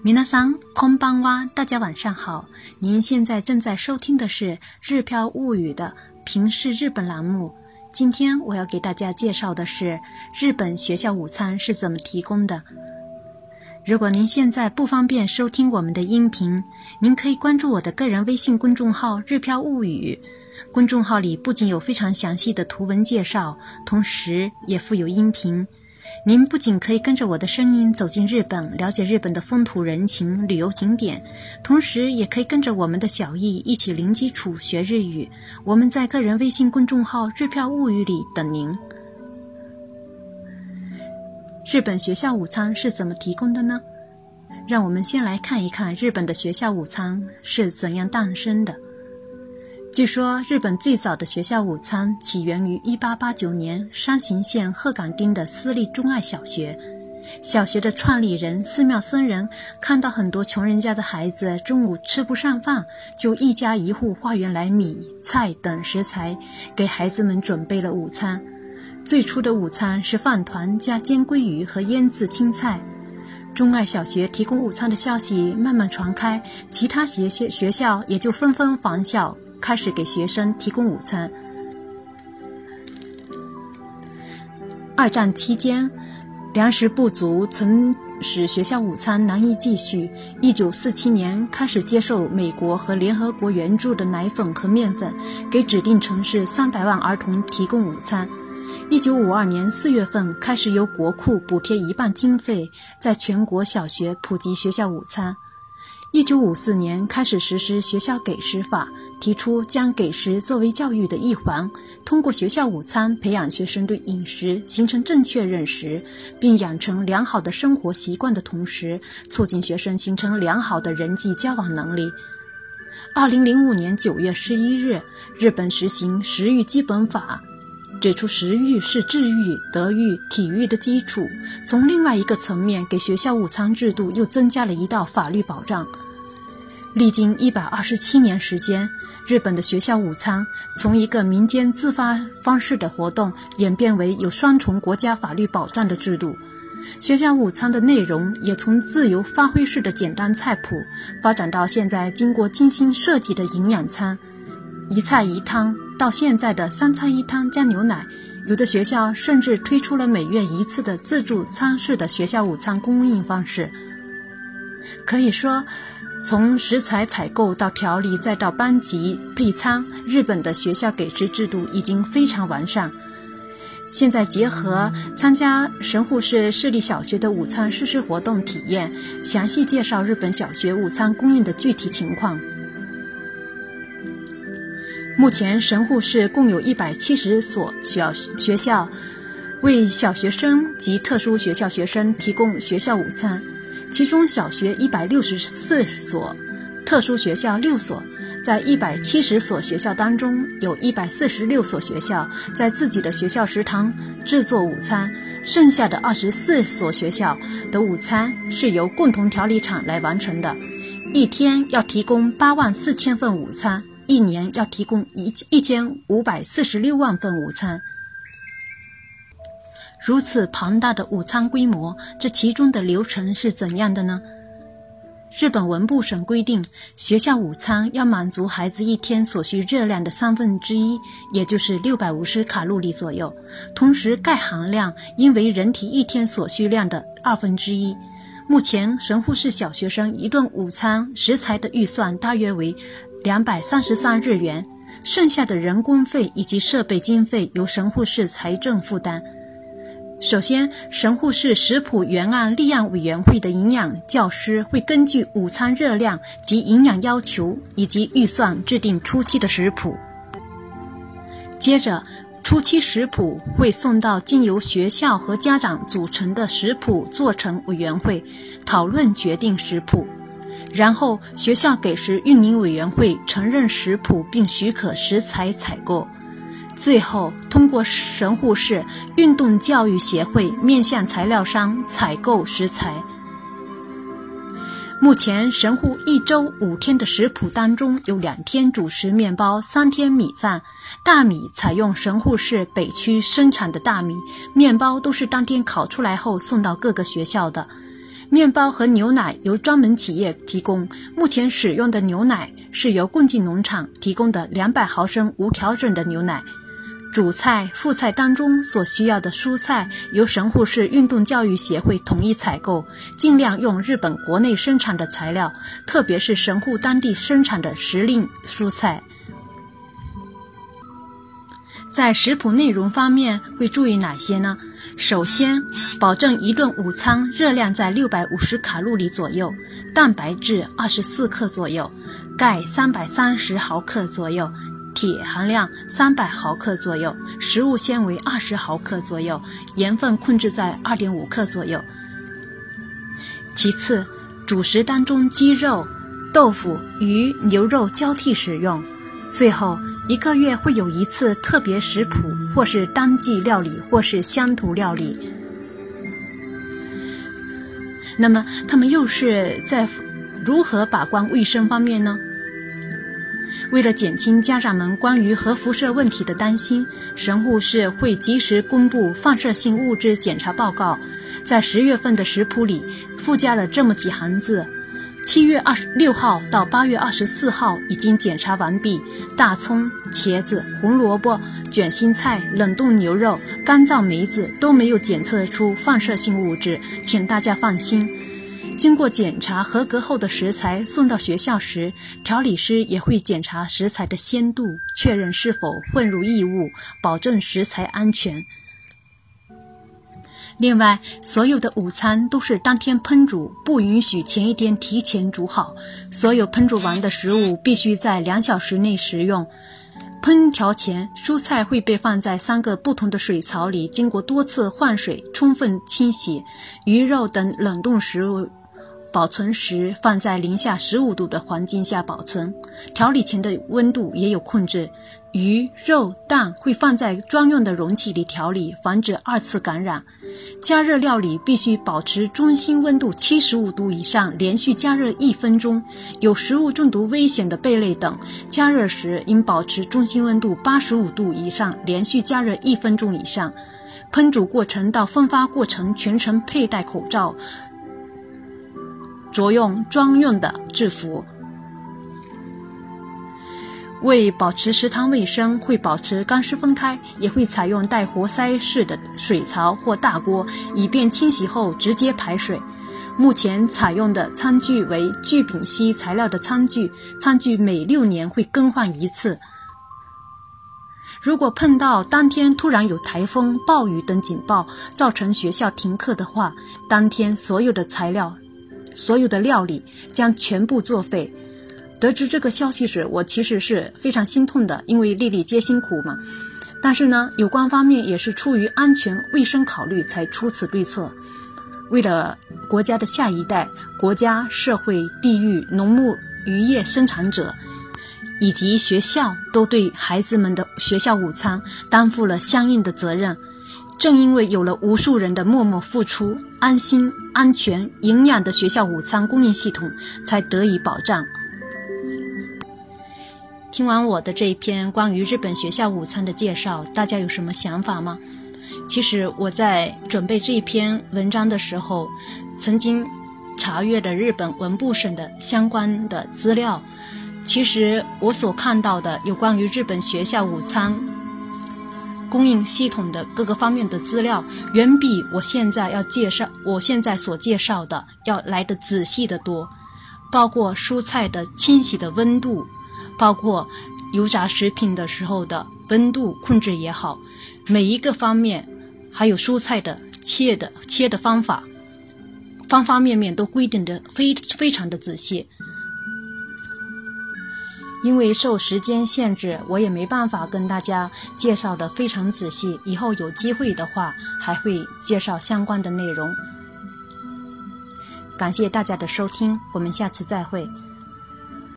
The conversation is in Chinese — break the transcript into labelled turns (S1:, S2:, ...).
S1: 米娜桑空邦哇，大家晚上好。您现在正在收听的是《日飘物语》的平视日本栏目。今天我要给大家介绍的是日本学校午餐是怎么提供的。如果您现在不方便收听我们的音频，您可以关注我的个人微信公众号“日飘物语”。公众号里不仅有非常详细的图文介绍，同时也附有音频。您不仅可以跟着我的声音走进日本，了解日本的风土人情、旅游景点，同时也可以跟着我们的小易一起零基础学日语。我们在个人微信公众号“日票物语”里等您。日本学校午餐是怎么提供的呢？让我们先来看一看日本的学校午餐是怎样诞生的。据说，日本最早的学校午餐起源于1889年山形县鹤岗町的私立中爱小学。小学的创立人寺庙僧人看到很多穷人家的孩子中午吃不上饭，就一家一户化缘来米菜等食材，给孩子们准备了午餐。最初的午餐是饭团加煎鲑鱼和腌制青菜。中爱小学提供午餐的消息慢慢传开，其他学校学校也就纷纷仿效。开始给学生提供午餐。二战期间，粮食不足曾使学校午餐难以继续。一九四七年开始接受美国和联合国援助的奶粉和面粉，给指定城市三百万儿童提供午餐。一九五二年四月份开始由国库补贴一半经费，在全国小学普及学校午餐。一九五四年开始实施学校给食法，提出将给食作为教育的一环，通过学校午餐培养学生对饮食形成正确认识，并养成良好的生活习惯的同时，促进学生形成良好的人际交往能力。二零零五年九月十一日，日本实行食育基本法，指出食育是治愈、德育、体育的基础。从另外一个层面，给学校午餐制度又增加了一道法律保障。历经一百二十七年时间，日本的学校午餐从一个民间自发方式的活动，演变为有双重国家法律保障的制度。学校午餐的内容也从自由发挥式的简单菜谱，发展到现在经过精心设计的营养餐，一菜一汤，到现在的三菜一汤加牛奶。有的学校甚至推出了每月一次的自助餐式的学校午餐供应方式。可以说。从食材采购到调理，再到班级配餐，日本的学校给食制度已经非常完善。现在结合参加神户市市立小学的午餐实施活动体验，详细介绍日本小学午餐供应的具体情况。目前神户市共有一百七十所小学校，为小学生及特殊学校学生提供学校午餐。其中小学一百六十四所，特殊学校六所，在一百七十所学校当中，有一百四十六所学校在自己的学校食堂制作午餐，剩下的二十四所学校的午餐是由共同调理厂来完成的。一天要提供八万四千份午餐，一年要提供一一千五百四十六万份午餐。如此庞大的午餐规模，这其中的流程是怎样的呢？日本文部省规定，学校午餐要满足孩子一天所需热量的三分之一，也就是六百五十卡路里左右。同时，钙含量应为人体一天所需量的二分之一。目前，神户市小学生一顿午餐食材的预算大约为两百三十三日元，剩下的人工费以及设备经费由神户市财政负担。首先，神户市食谱原案立案委员会的营养教师会根据午餐热量及营养要求以及预算制定初期的食谱。接着，初期食谱会送到经由学校和家长组成的食谱做成委员会讨论决定食谱，然后学校给食运营委员会承认食谱并许可食材采购。最后，通过神户市运动教育协会面向材料商采购食材。目前，神户一周五天的食谱当中有两天主食面包，三天米饭。大米采用神户市北区生产的大米，面包都是当天烤出来后送到各个学校的。面包和牛奶由专门企业提供。目前使用的牛奶是由共济农场提供的两百毫升无调整的牛奶。主菜、副菜当中所需要的蔬菜由神户市运动教育协会统一采购，尽量用日本国内生产的材料，特别是神户当地生产的时令蔬菜。在食谱内容方面会注意哪些呢？首先，保证一顿午餐热量在六百五十卡路里左右，蛋白质二十四克左右，钙三百三十毫克左右。铁含量三百毫克左右，食物纤维二十毫克左右，盐分控制在二点五克左右。其次，主食当中鸡肉、豆腐、鱼、牛肉交替使用。最后一个月会有一次特别食谱，或是当季料理，或是乡土料理。那么，他们又是在如何把关卫生方面呢？为了减轻家长们关于核辐射问题的担心，神户市会及时公布放射性物质检查报告。在十月份的食谱里附加了这么几行字：七月二十六号到八月二十四号已经检查完毕，大葱、茄子、红萝卜、卷心菜、冷冻牛肉、干燥梅子都没有检测出放射性物质，请大家放心。经过检查合格后的食材送到学校时，调理师也会检查食材的鲜度，确认是否混入异物，保证食材安全。另外，所有的午餐都是当天烹煮，不允许前一天提前煮好。所有烹煮完的食物必须在两小时内食用。烹调前，蔬菜会被放在三个不同的水槽里，经过多次换水，充分清洗。鱼肉等冷冻食物。保存时放在零下十五度的环境下保存，调理前的温度也有控制。鱼、肉、蛋会放在专用的容器里调理，防止二次感染。加热料理必须保持中心温度七十五度以上，连续加热一分钟。有食物中毒危险的贝类等，加热时应保持中心温度八十五度以上，连续加热一分钟以上。烹煮过程到分发过程全程佩戴口罩。着用专用的制服。为保持食堂卫生，会保持干湿分开，也会采用带活塞式的水槽或大锅，以便清洗后直接排水。目前采用的餐具为聚丙烯材料的餐具，餐具每六年会更换一次。如果碰到当天突然有台风、暴雨等警报，造成学校停课的话，当天所有的材料。所有的料理将全部作废。得知这个消息时，我其实是非常心痛的，因为粒粒皆辛苦嘛。但是呢，有关方面也是出于安全卫生考虑才出此对策。为了国家的下一代、国家、社会、地域、农牧渔业生产者以及学校，都对孩子们的学校午餐担负了相应的责任。正因为有了无数人的默默付出，安心、安全、营养的学校午餐供应系统才得以保障。听完我的这一篇关于日本学校午餐的介绍，大家有什么想法吗？其实我在准备这一篇文章的时候，曾经查阅了日本文部省的相关的资料。其实我所看到的有关于日本学校午餐。供应系统的各个方面的资料，远比我现在要介绍，我现在所介绍的要来的仔细的多。包括蔬菜的清洗的温度，包括油炸食品的时候的温度控制也好，每一个方面，还有蔬菜的切的切的方法，方方面面都规定的非非常的仔细。因为受时间限制，我也没办法跟大家介绍的非常仔细。以后有机会的话，还会介绍相关的内容。感谢大家的收听，我们下次再会。